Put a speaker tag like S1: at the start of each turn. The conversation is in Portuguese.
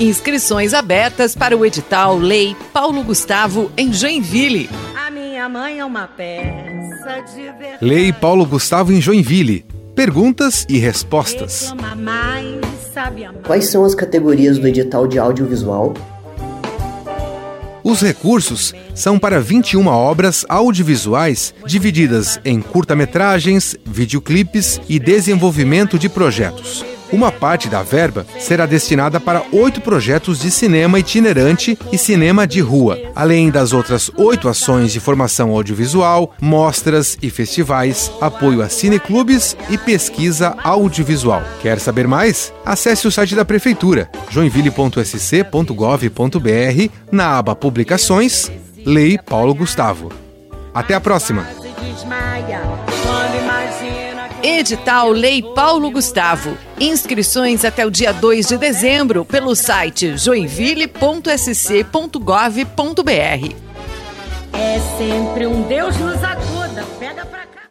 S1: Inscrições abertas para o edital Lei Paulo Gustavo em Joinville.
S2: A minha mãe é uma peça de verdade.
S3: Lei Paulo Gustavo em Joinville. Perguntas e respostas.
S4: Quais são as categorias do edital de audiovisual?
S3: Os recursos são para 21 obras audiovisuais divididas em curta-metragens, videoclipes e desenvolvimento de projetos. Uma parte da verba será destinada para oito projetos de cinema itinerante e cinema de rua, além das outras oito ações de formação audiovisual, mostras e festivais, apoio a cineclubes e pesquisa audiovisual. Quer saber mais? Acesse o site da Prefeitura, joinville.sc.gov.br, na aba Publicações, Lei Paulo Gustavo. Até a próxima!
S2: Desmaia quando imagina
S1: Edital Lei Paulo Gustavo. Inscrições até o dia 2 de dezembro pelo site joinville.sc.gov.br.
S2: é sempre um Deus nos acuda. Pega pra cá.